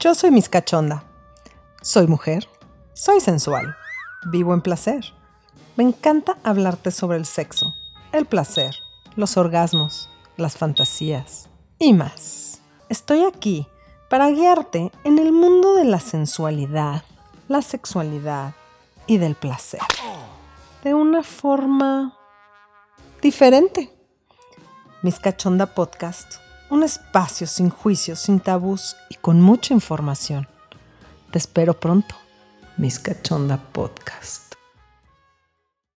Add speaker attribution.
Speaker 1: Yo soy Miss Cachonda. Soy mujer, soy sensual, vivo en placer. Me encanta hablarte sobre el sexo, el placer, los orgasmos, las fantasías y más. Estoy aquí para guiarte en el mundo de la sensualidad, la sexualidad y del placer. De una forma diferente. Miss Cachonda Podcast, un espacio sin juicios, sin tabús y con mucha información. Te espero pronto. Miss Cachonda Podcast.